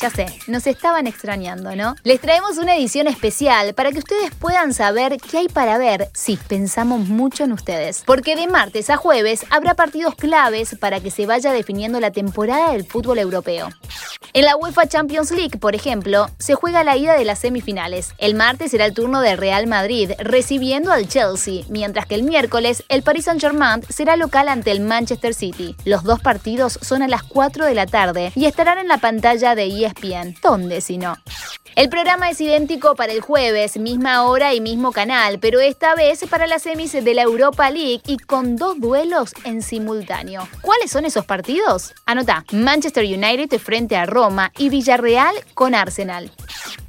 Ya sé, nos estaban extrañando, ¿no? Les traemos una edición especial para que ustedes puedan saber qué hay para ver si pensamos mucho en ustedes. Porque de martes a jueves habrá partidos claves para que se vaya definiendo la temporada del fútbol europeo. En la UEFA Champions League, por ejemplo, se juega la ida de las semifinales. El martes será el turno del Real Madrid recibiendo al Chelsea, mientras que el miércoles el Paris Saint-Germain será local ante el Manchester City. Los dos partidos son a las 4 de la tarde y estarán en la pantalla de ESPN. ¿Dónde si no? El programa es idéntico para el jueves, misma hora y mismo canal, pero esta vez para las semis de la Europa League y con dos duelos en simultáneo. ¿Cuáles son esos partidos? Anota, Manchester United frente a Roma y Villarreal con Arsenal.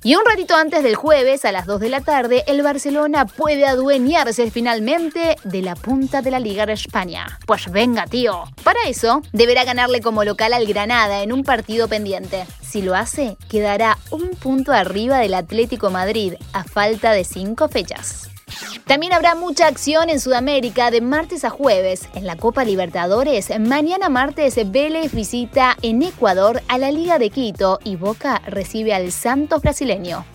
Y un ratito antes del jueves, a las 2 de la tarde, el Barcelona puede adueñarse finalmente de la punta de la Liga de España. Pues venga, tío. Para eso, deberá ganarle como local al Granada en un partido pendiente. Si lo hace, quedará un punto arriba del Atlético Madrid, a falta de 5 fechas. También habrá mucha acción en Sudamérica de martes a jueves. En la Copa Libertadores, mañana martes Vélez visita en Ecuador a la Liga de Quito y Boca recibe al Santos brasileño.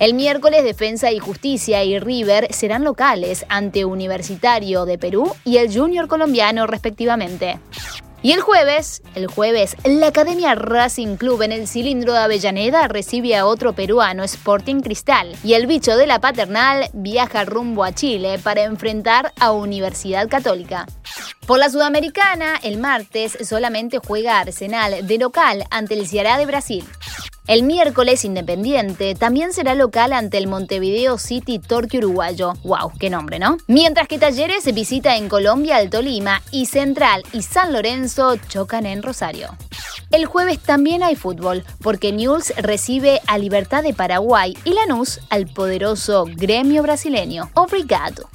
El miércoles Defensa y Justicia y River serán locales ante Universitario de Perú y el Junior colombiano respectivamente. Y el jueves, el jueves, la Academia Racing Club en el cilindro de Avellaneda recibe a otro peruano, Sporting Cristal, y el bicho de la paternal viaja rumbo a Chile para enfrentar a Universidad Católica. Por la Sudamericana, el martes solamente juega Arsenal de local ante el Ceará de Brasil. El miércoles Independiente también será local ante el Montevideo City Torque uruguayo. ¡Wow! ¡Qué nombre, ¿no? Mientras que Talleres visita en Colombia al Tolima y Central y San Lorenzo chocan en Rosario. El jueves también hay fútbol, porque News recibe a Libertad de Paraguay y Lanús al poderoso gremio brasileño. Obrigado.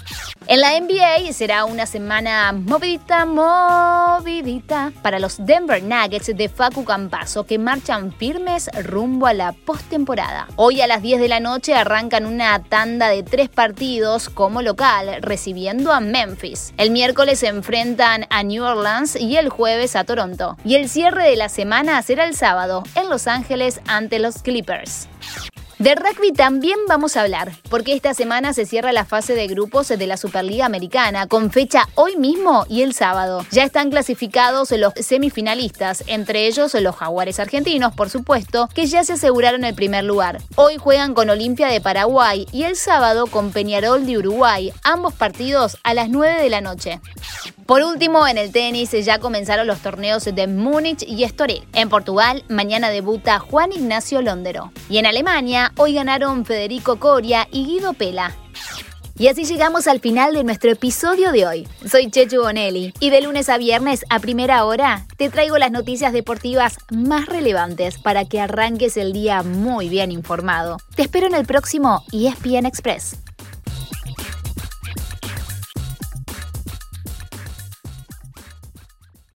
En la NBA será una semana movidita, movidita para los Denver Nuggets de Facu Campaso que marchan firmes rumbo a la postemporada. Hoy a las 10 de la noche arrancan una tanda de tres partidos como local, recibiendo a Memphis. El miércoles se enfrentan a New Orleans y el jueves a Toronto. Y el cierre de la semana será el sábado en Los Ángeles ante los Clippers. De rugby también vamos a hablar, porque esta semana se cierra la fase de grupos de la Superliga Americana, con fecha hoy mismo y el sábado. Ya están clasificados los semifinalistas, entre ellos los jaguares argentinos, por supuesto, que ya se aseguraron el primer lugar. Hoy juegan con Olimpia de Paraguay y el sábado con Peñarol de Uruguay, ambos partidos a las 9 de la noche. Por último, en el tenis ya comenzaron los torneos de Múnich y Estoril. En Portugal, mañana debuta Juan Ignacio Londero. Y en Alemania, hoy ganaron Federico Coria y Guido Pela. Y así llegamos al final de nuestro episodio de hoy. Soy Chechu Bonelli y de lunes a viernes a primera hora te traigo las noticias deportivas más relevantes para que arranques el día muy bien informado. Te espero en el próximo ESPN Express.